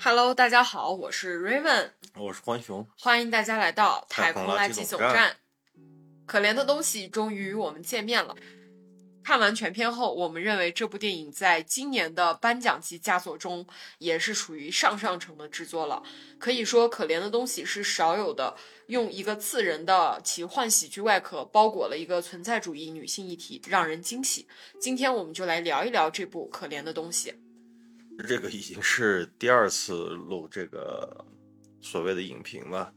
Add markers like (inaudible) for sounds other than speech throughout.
Hello，大家好，我是 Raven，我是欢熊，欢迎大家来到太空垃圾总站。总站。可怜的东西终于与我们见面了。看完全片后，我们认为这部电影在今年的颁奖季佳作中也是属于上上乘的制作了。可以说，《可怜的东西》是少有的用一个刺人的奇幻喜剧外壳包裹了一个存在主义女性议题，让人惊喜。今天我们就来聊一聊这部《可怜的东西》。这个已经是第二次录这个所谓的影评了。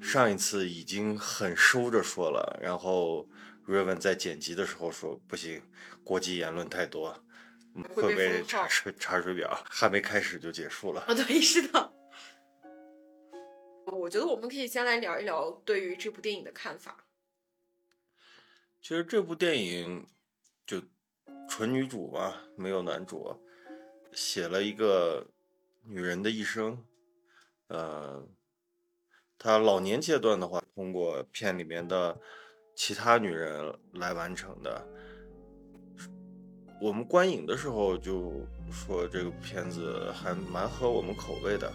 上一次已经很收着说了，然后 Raven 在剪辑的时候说不行，国际言论太多，会被查水查水表，还没开始就结束了。啊，对，是的。我觉得我们可以先来聊一聊对于这部电影的看法。其实这部电影就纯女主嘛，没有男主，写了一个女人的一生，呃，她老年阶段的话，通过片里面的其他女人来完成的。我们观影的时候就说这个片子还蛮合我们口味的，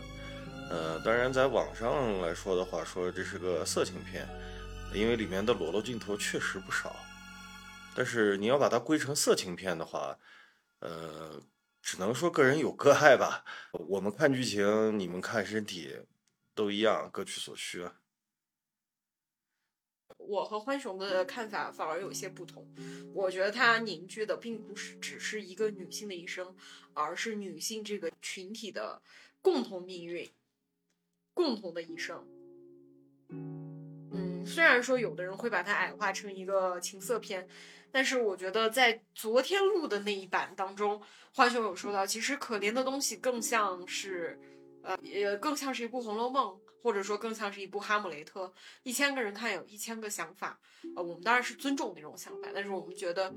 呃，当然在网上来说的话，说这是个色情片，因为里面的裸露镜头确实不少。但是你要把它归成色情片的话，呃，只能说个人有个爱吧。我们看剧情，你们看身体，都一样，各取所需。我和欢熊的看法反而有些不同。我觉得它凝聚的并不是只是一个女性的一生，而是女性这个群体的共同命运、共同的一生。嗯，虽然说有的人会把它矮化成一个情色片，但是我觉得在昨天录的那一版当中，欢熊有说到，其实可怜的东西更像是，呃，也更像是一部《红楼梦》。或者说更像是一部《哈姆雷特》，一千个人看有一千个想法，呃，我们当然是尊重那种想法，但是我们觉得，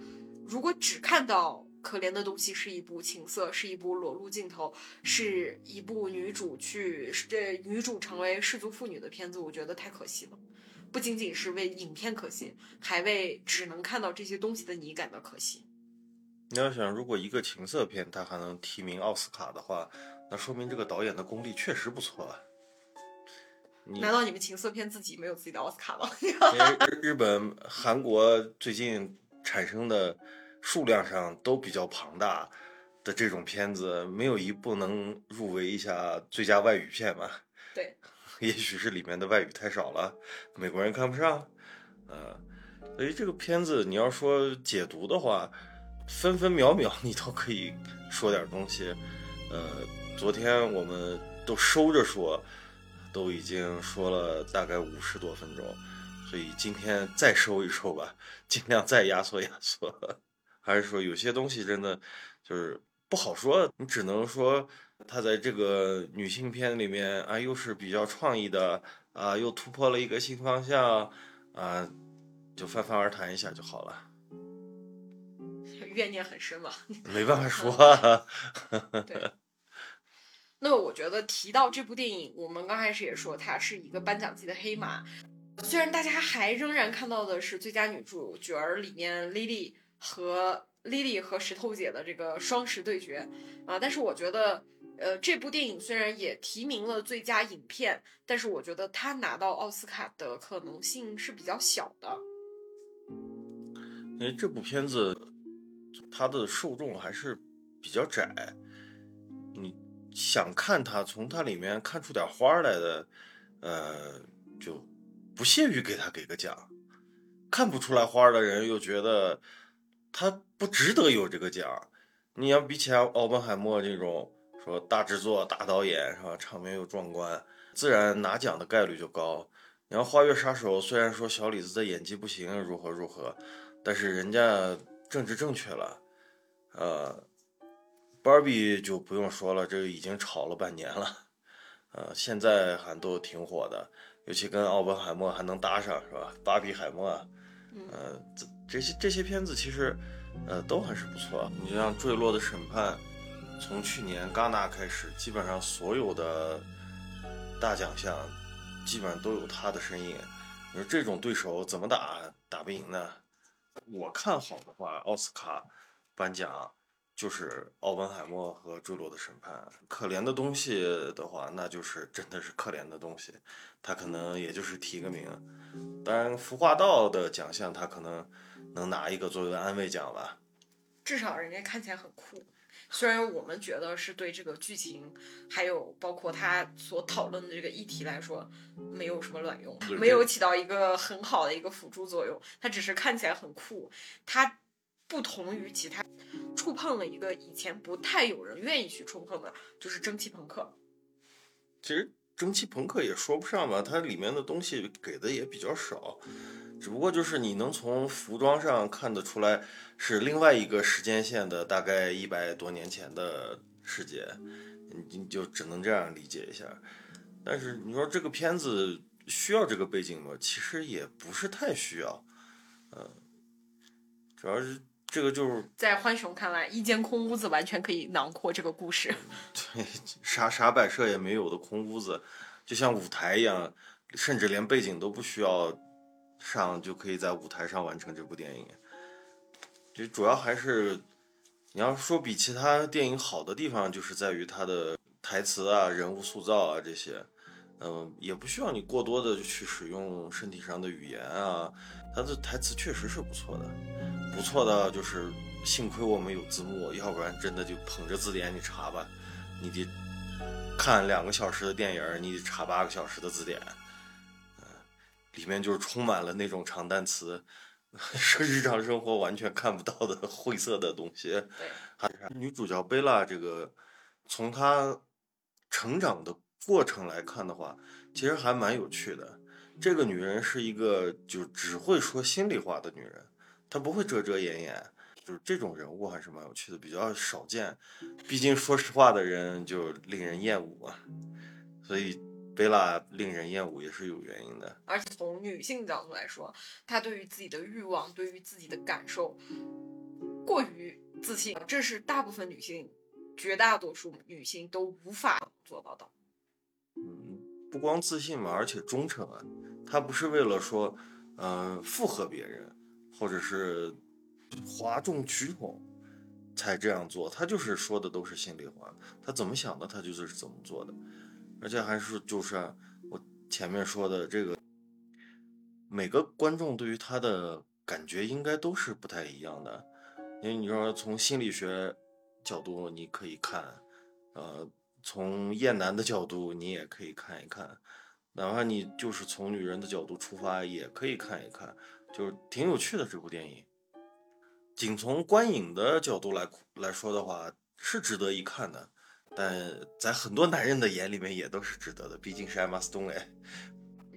如果只看到可怜的东西是一部情色，是一部裸露镜头，是一部女主去这女主成为氏族妇女的片子，我觉得太可惜了。不仅仅是为影片可惜，还为只能看到这些东西的你感到可惜。你要想，如果一个情色片它还能提名奥斯卡的话，那说明这个导演的功力确实不错啊。难道你们情色片自己没有自己的奥斯卡吗？(laughs) 因为日本、韩国最近产生的数量上都比较庞大的这种片子，没有一部能入围一下最佳外语片吧？对，(laughs) 也许是里面的外语太少了，美国人看不上。呃，所以这个片子你要说解读的话，分分秒秒你都可以说点东西。呃，昨天我们都收着说。都已经说了大概五十多分钟，所以今天再收一收吧，(laughs) 尽量再压缩压缩。还是说有些东西真的就是不好说，你只能说他在这个女性片里面啊，又是比较创意的啊，又突破了一个新方向啊，就泛泛而谈一下就好了。怨念很深嘛，没办法说。(laughs) 对。那我觉得提到这部电影，我们刚开始也说它是一个颁奖季的黑马。虽然大家还仍然看到的是最佳女主角儿里面 Lily 和 Lily 和石头姐的这个双十对决啊，但是我觉得，呃，这部电影虽然也提名了最佳影片，但是我觉得它拿到奥斯卡的可能性是比较小的。因为这部片子它的受众还是比较窄，想看他从他里面看出点花来的，呃，就不屑于给他给个奖；看不出来花的人又觉得他不值得有这个奖。你要比起来奥本海默这种说大制作、大导演是吧，场面又壮观，自然拿奖的概率就高。你要花月杀手，虽然说小李子的演技不行，如何如何，但是人家政治正确了，呃。芭比就不用说了，这个已经炒了半年了，呃，现在还都挺火的，尤其跟奥本海默还能搭上，是吧？芭比海默，呃，这这些这些片子其实，呃，都还是不错。你像《坠落的审判》，从去年戛纳开始，基本上所有的大奖项，基本上都有他的身影。你说这种对手怎么打？打不赢呢？我看好的话，奥斯卡颁奖就是奥本海默和《坠落的审判》。可怜的东西的话，那就是真的是可怜的东西，他可能也就是提个名。当然，服化道的奖项他可能能拿一个作为安慰奖吧。至少人家看起来很酷。虽然我们觉得是对这个剧情，还有包括他所讨论的这个议题来说，没有什么卵用，没有起到一个很好的一个辅助作用。他只是看起来很酷，它不同于其他，触碰了一个以前不太有人愿意去触碰的，就是蒸汽朋克。其实蒸汽朋克也说不上吧，它里面的东西给的也比较少。只不过就是你能从服装上看得出来是另外一个时间线的，大概一百多年前的世界，你你就只能这样理解一下。但是你说这个片子需要这个背景吗？其实也不是太需要，嗯，主要是这个就是 (laughs) 在浣熊看来，一间空屋子完全可以囊括这个故事。对，啥啥摆设也没有的空屋子，就像舞台一样，甚至连背景都不需要。上就可以在舞台上完成这部电影，就主要还是你要说比其他电影好的地方，就是在于它的台词啊、人物塑造啊这些，嗯，也不需要你过多的去使用身体上的语言啊，他的台词确实是不错的，不错的就是幸亏我们有字幕，要不然真的就捧着字典你查吧，你得看两个小时的电影，你得查八个小时的字典。嗯里面就是充满了那种长单词，(laughs) 是日常生活完全看不到的晦涩的东西。对，女主角贝拉这个，从她成长的过程来看的话，其实还蛮有趣的。这个女人是一个就只会说心里话的女人，她不会遮遮掩掩，就是这种人物还是蛮有趣的，比较少见。毕竟说实话的人就令人厌恶啊，所以。贝拉令人厌恶也是有原因的，而且从女性角度来说，她对于自己的欲望、对于自己的感受过于自信，这是大部分女性、绝大多数女性都无法做到的。不光自信嘛，而且忠诚啊。他不是为了说，呃，附和别人，或者是哗众取宠才这样做，他就是说的都是心里话，他怎么想的，他就是怎么做的。而且还是就是我前面说的这个，每个观众对于他的感觉应该都是不太一样的，因为你说从心理学角度你可以看，呃，从厌男的角度你也可以看一看，哪怕你就是从女人的角度出发也可以看一看，就是挺有趣的这部电影。仅从观影的角度来来说的话，是值得一看的。但在很多男人的眼里面也都是值得的，毕竟是艾玛斯东哎。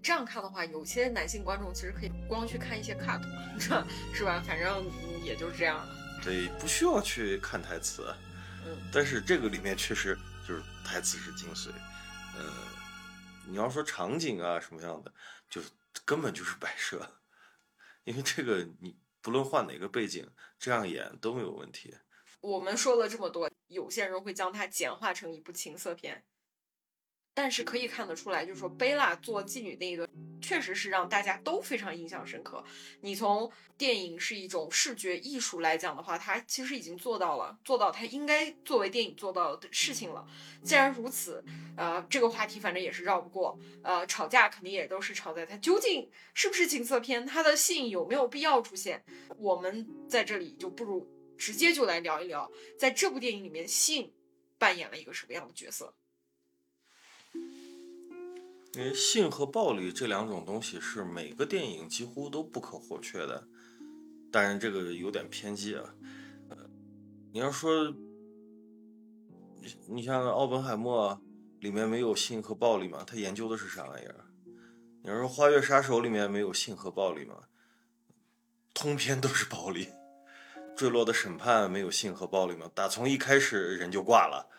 这样看的话，有些男性观众其实可以光去看一些 cut，(laughs) 是吧？反正也就是这样了。对，不需要去看台词。嗯。但是这个里面确实就是台词是精髓。呃，你要说场景啊什么样的，就是根本就是摆设，(laughs) 因为这个你不论换哪个背景，这样演都没有问题。我们说了这么多，有些人会将它简化成一部情色片，但是可以看得出来，就是说贝拉做妓女那一段，确实是让大家都非常印象深刻。你从电影是一种视觉艺术来讲的话，它其实已经做到了，做到它应该作为电影做到的事情了。既然如此，呃，这个话题反正也是绕不过，呃，吵架肯定也都是吵在它究竟是不是情色片，它的性有没有必要出现。我们在这里就不如。直接就来聊一聊，在这部电影里面，性扮演了一个什么样的角色？因为性和暴力这两种东西是每个电影几乎都不可或缺的。当然，这个有点偏激啊。呃，你要说，你像奥本海默里面没有性和暴力吗？他研究的是啥玩意儿？你要说《花月杀手》里面没有性和暴力吗？通篇都是暴力。坠落的审判没有性和暴力吗？打从一开始人就挂了，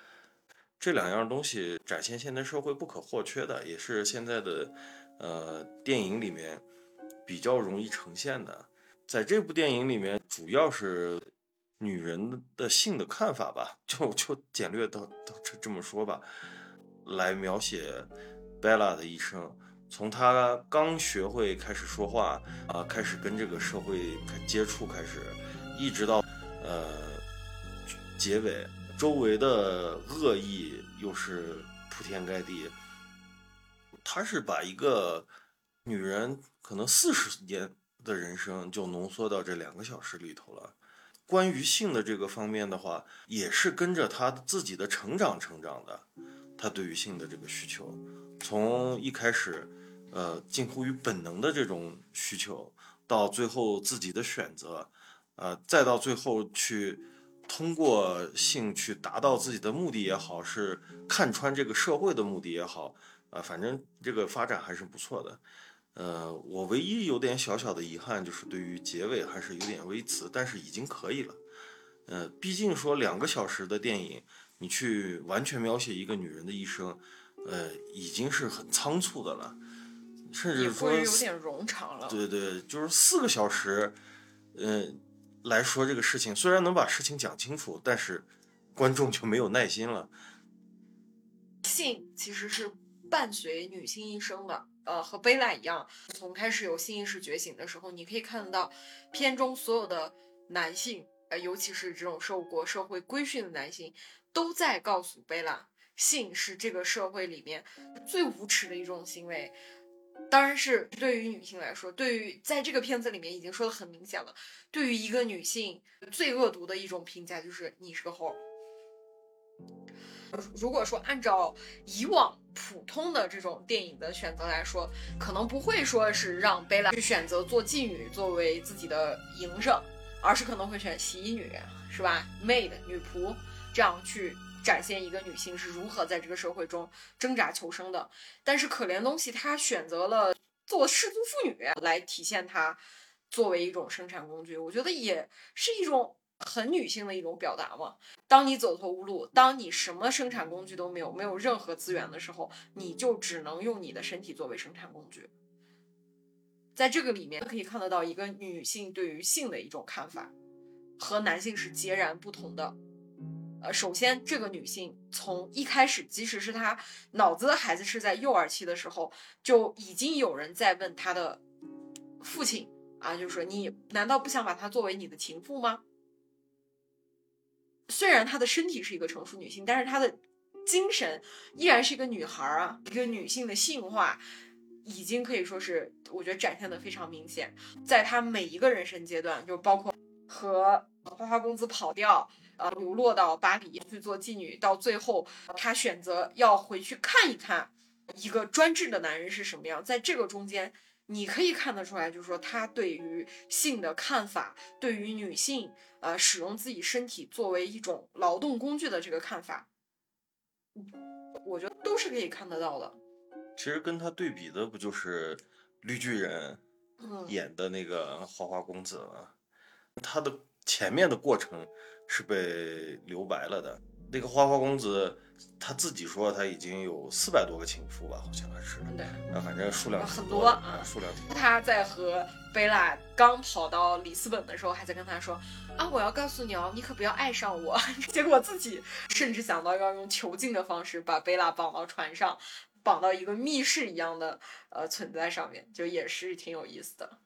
这两样东西展现现代社会不可或缺的，也是现在的呃电影里面比较容易呈现的。在这部电影里面，主要是女人的性的看法吧，就就简略到到这这么说吧，来描写 Bella 的一生，从她刚学会开始说话啊，开始跟这个社会接触开始。一直到呃结尾，周围的恶意又是铺天盖地。他是把一个女人可能四十年的人生就浓缩到这两个小时里头了。关于性的这个方面的话，也是跟着他自己的成长成长的。他对于性的这个需求，从一开始，呃，近乎于本能的这种需求，到最后自己的选择，呃，再到最后去通过性去达到自己的目的也好，是看穿这个社会的目的也好，啊，反正这个发展还是不错的。呃，我唯一有点小小的遗憾就是对于结尾还是有点微词，但是已经可以了。呃，毕竟说两个小时的电影，你去完全描写一个女人的一生，呃，已经是很仓促的了，甚至说有点冗长了。对对，就是四个小时，嗯，来说这个事情，虽然能把事情讲清楚，但是观众就没有耐心了。性其实是伴随女性一生的。呃，和贝拉一样，从开始有性意识觉醒的时候，你可以看得到片中所有的男性，呃，尤其是这种受过社会规训的男性，都在告诉贝拉，性是这个社会里面最无耻的一种行为。当然是对于女性来说，对于在这个片子里面已经说的很明显了，对于一个女性最恶毒的一种评价就是你是个猴。如果说按照以往普通的这种电影的选择来说，可能不会说是让贝拉去选择做妓女作为自己的营生，而是可能会选洗衣女，是吧？maid 女仆，这样去展现一个女性是如何在这个社会中挣扎求生的。但是可怜东西，她选择了做失足妇女来体现她作为一种生产工具，我觉得也是一种。很女性的一种表达嘛。当你走投无路，当你什么生产工具都没有，没有任何资源的时候，你就只能用你的身体作为生产工具。在这个里面可以看得到一个女性对于性的一种看法，和男性是截然不同的。呃，首先这个女性从一开始，即使是她脑子的孩子是在幼儿期的时候，就已经有人在问她的父亲啊，就是说你难道不想把她作为你的情妇吗？虽然她的身体是一个成熟女性，但是她的精神依然是一个女孩啊。一个女性的性化已经可以说是，我觉得展现的非常明显。在她每一个人生阶段，就包括和花花公子跑掉，呃，流落到巴黎去做妓女，到最后她选择要回去看一看一个专制的男人是什么样。在这个中间。你可以看得出来，就是说他对于性的看法，对于女性呃使用自己身体作为一种劳动工具的这个看法，我觉得都是可以看得到的。其实跟他对比的不就是绿巨人演的那个花花公子吗？他的前面的过程是被留白了的。那个花花公子。他自己说他已经有四百多个情妇吧，好像还是。对。啊，反正数量很多啊，数量挺多。他在和贝拉刚跑到里斯本的时候，还在跟他说：“啊，我要告诉你哦，你可不要爱上我。(laughs) ”结果自己甚至想到要用囚禁的方式把贝拉绑到船上，绑到一个密室一样的呃存在上面，就也是挺有意思的。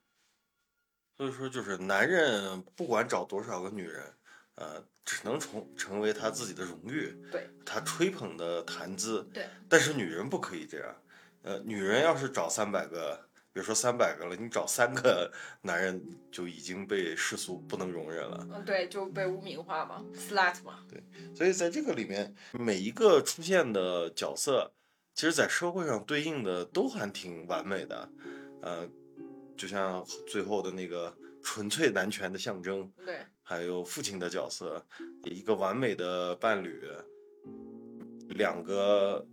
所以说，就是男人不管找多少个女人。呃，只能成成为他自己的荣誉，对，他吹捧的谈资，对。但是女人不可以这样，呃，女人要是找三百个，比如说三百个了，你找三个 (laughs) 男人就已经被世俗不能容忍了，嗯，对，就被污名化嘛，slut 嘛。对，所以在这个里面，每一个出现的角色，其实在社会上对应的都还挺完美的，呃，就像最后的那个纯粹男权的象征，对。还有父亲的角色，一个完美的伴侣，两个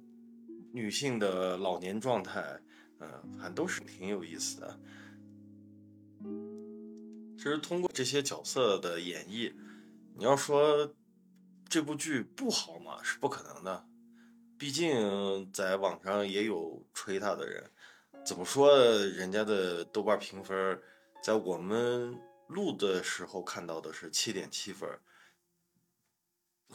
女性的老年状态，嗯，还都是挺有意思的。其实通过这些角色的演绎，你要说这部剧不好嘛，是不可能的。毕竟在网上也有吹他的人，怎么说人家的豆瓣评分，在我们。录的时候看到的是七点七分，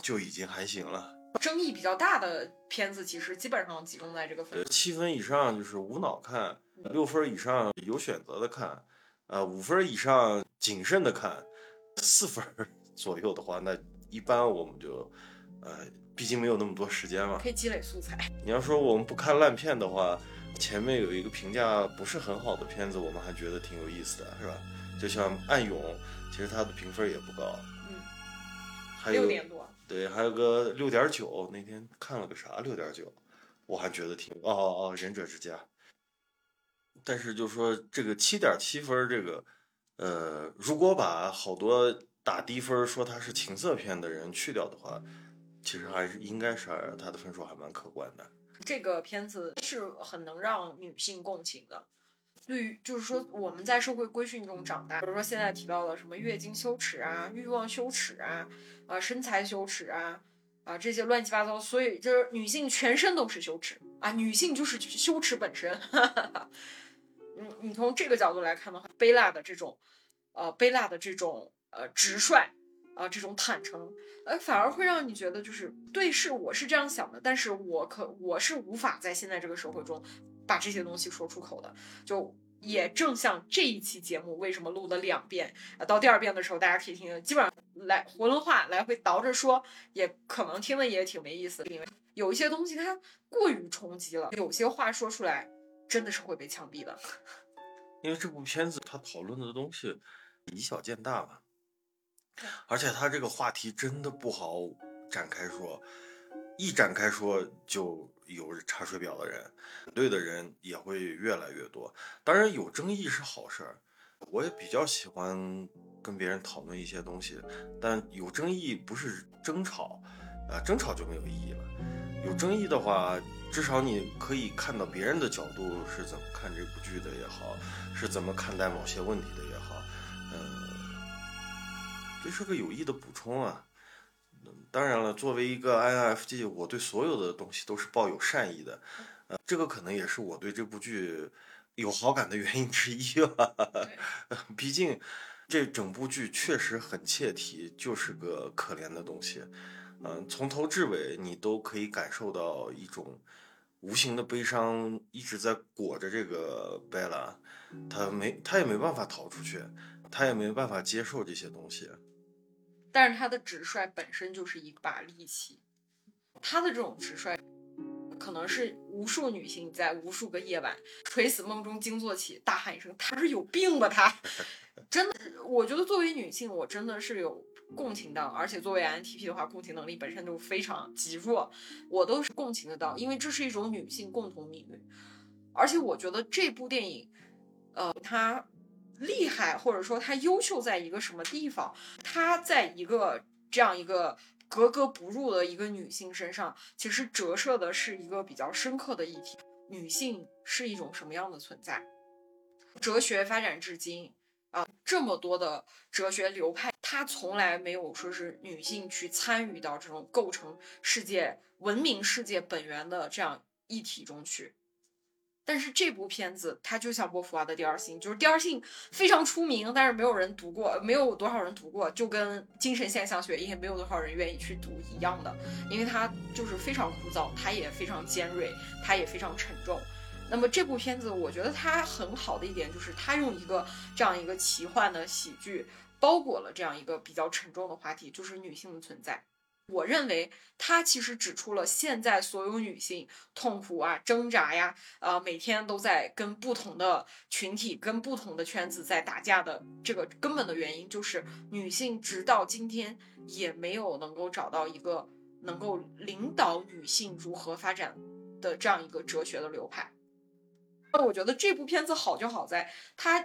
就已经还行了。争议比较大的片子，其实基本上集中在这个分。七分以上就是无脑看，六分以上有选择的看，呃，五分以上谨慎的看，四分 (laughs) 左右的话，那一般我们就，呃，毕竟没有那么多时间嘛，可以积累素材。你要说我们不看烂片的话，前面有一个评价不是很好的片子，我们还觉得挺有意思的，是吧？就像《暗涌》，其实它的评分也不高，嗯，还有六点多。对，还有个六点九，那天看了个啥六点九，我还觉得挺哦哦哦，忍者之家。但是就说这个七点七分，这个呃，如果把好多打低分说它是情色片的人去掉的话，其实还是应该是它的分数还蛮可观的。这个片子是很能让女性共情的。对于就是说我们在社会规训中长大，比如说现在提到的什么月经羞耻啊、欲望羞耻啊、啊身材羞耻啊、啊这些乱七八糟，所以就是女性全身都是羞耻啊，女性就是羞耻本身。(laughs) 嗯，你从这个角度来看的话，贝拉的这种，呃，贝拉的这种呃直率啊，这种坦诚，呃，反而会让你觉得就是对，是我是这样想的，但是我可我是无法在现在这个社会中把这些东西说出口的。就也正像这一期节目为什么录了两遍啊，到第二遍的时候大家可以听，基本上来囫囵话来回倒着说，也可能听的也挺没意思，因为有一些东西它过于冲击了，有些话说出来。真的是会被枪毙的，(laughs) 因为这部片子它讨论的东西以小见大嘛，而且它这个话题真的不好展开说，一展开说就有查水表的人，反对的人也会越来越多。当然有争议是好事儿，我也比较喜欢跟别人讨论一些东西，但有争议不是争吵，呃，争吵就没有意义了。有争议的话。至少你可以看到别人的角度是怎么看这部剧的也好，是怎么看待某些问题的也好，嗯，这是个有益的补充啊。当然了，作为一个 INFJ，我对所有的东西都是抱有善意的，呃，这个可能也是我对这部剧有好感的原因之一吧。(laughs) 毕竟这整部剧确实很切题，就是个可怜的东西。嗯，从头至尾你都可以感受到一种无形的悲伤一直在裹着这个贝拉，他没他也没办法逃出去，他也没办法接受这些东西。但是他的直率本身就是一把利器，他的这种直率，可能是无数女性在无数个夜晚垂死梦中惊坐起，大喊一声：“他是有病吧？(laughs) 他真的，我觉得作为女性，我真的是有。”共情到，而且作为 INTP 的话，共情能力本身就非常极弱，我都是共情得到，因为这是一种女性共同命运。而且我觉得这部电影，呃，它厉害或者说它优秀在一个什么地方？它在一个这样一个格格不入的一个女性身上，其实折射的是一个比较深刻的议题：女性是一种什么样的存在？哲学发展至今。啊，这么多的哲学流派，它从来没有说是女性去参与到这种构成世界文明世界本源的这样议题中去。但是这部片子，它就像波伏娃的《第二性》，就是《第二性》非常出名，但是没有人读过，没有多少人读过，就跟精神现象学也没有多少人愿意去读一样的，因为它就是非常枯燥，它也非常尖锐，它也非常沉重。那么这部片子，我觉得它很好的一点就是，它用一个这样一个奇幻的喜剧，包裹了这样一个比较沉重的话题，就是女性的存在。我认为它其实指出了现在所有女性痛苦啊、挣扎呀，呃，每天都在跟不同的群体、跟不同的圈子在打架的这个根本的原因，就是女性直到今天也没有能够找到一个能够领导女性如何发展的这样一个哲学的流派。那我觉得这部片子好就好在，它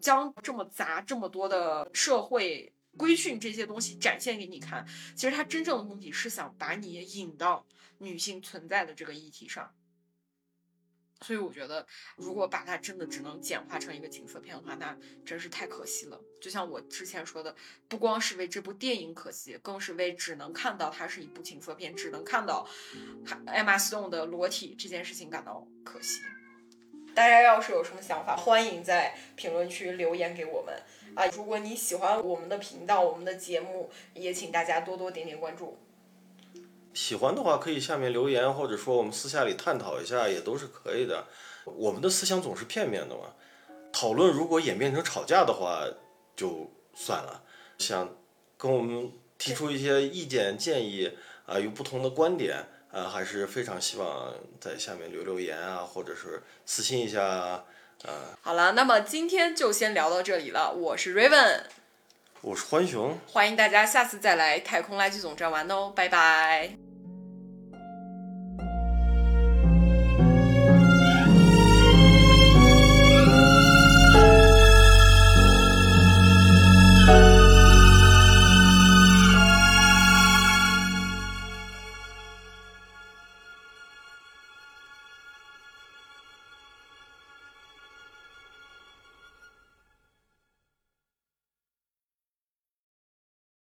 将这么杂、这么多的社会规训这些东西展现给你看。其实它真正的目的是想把你引到女性存在的这个议题上。所以我觉得，如果把它真的只能简化成一个情色片的话，那真是太可惜了。就像我之前说的，不光是为这部电影可惜，更是为只能看到它是一部情色片，只能看到艾玛斯顿的裸体这件事情感到可惜。大家要是有什么想法，欢迎在评论区留言给我们啊！如果你喜欢我们的频道、我们的节目，也请大家多多点点关注。喜欢的话可以下面留言，或者说我们私下里探讨一下，也都是可以的。我们的思想总是片面的嘛，讨论如果演变成吵架的话就算了，想跟我们提出一些意见建议啊，有不同的观点啊，还是非常希望在下面留留言啊，或者是私信一下啊。呃，好了，那么今天就先聊到这里了。我是 Raven，我是欢熊，欢迎大家下次再来太空垃圾总站玩哦，拜拜。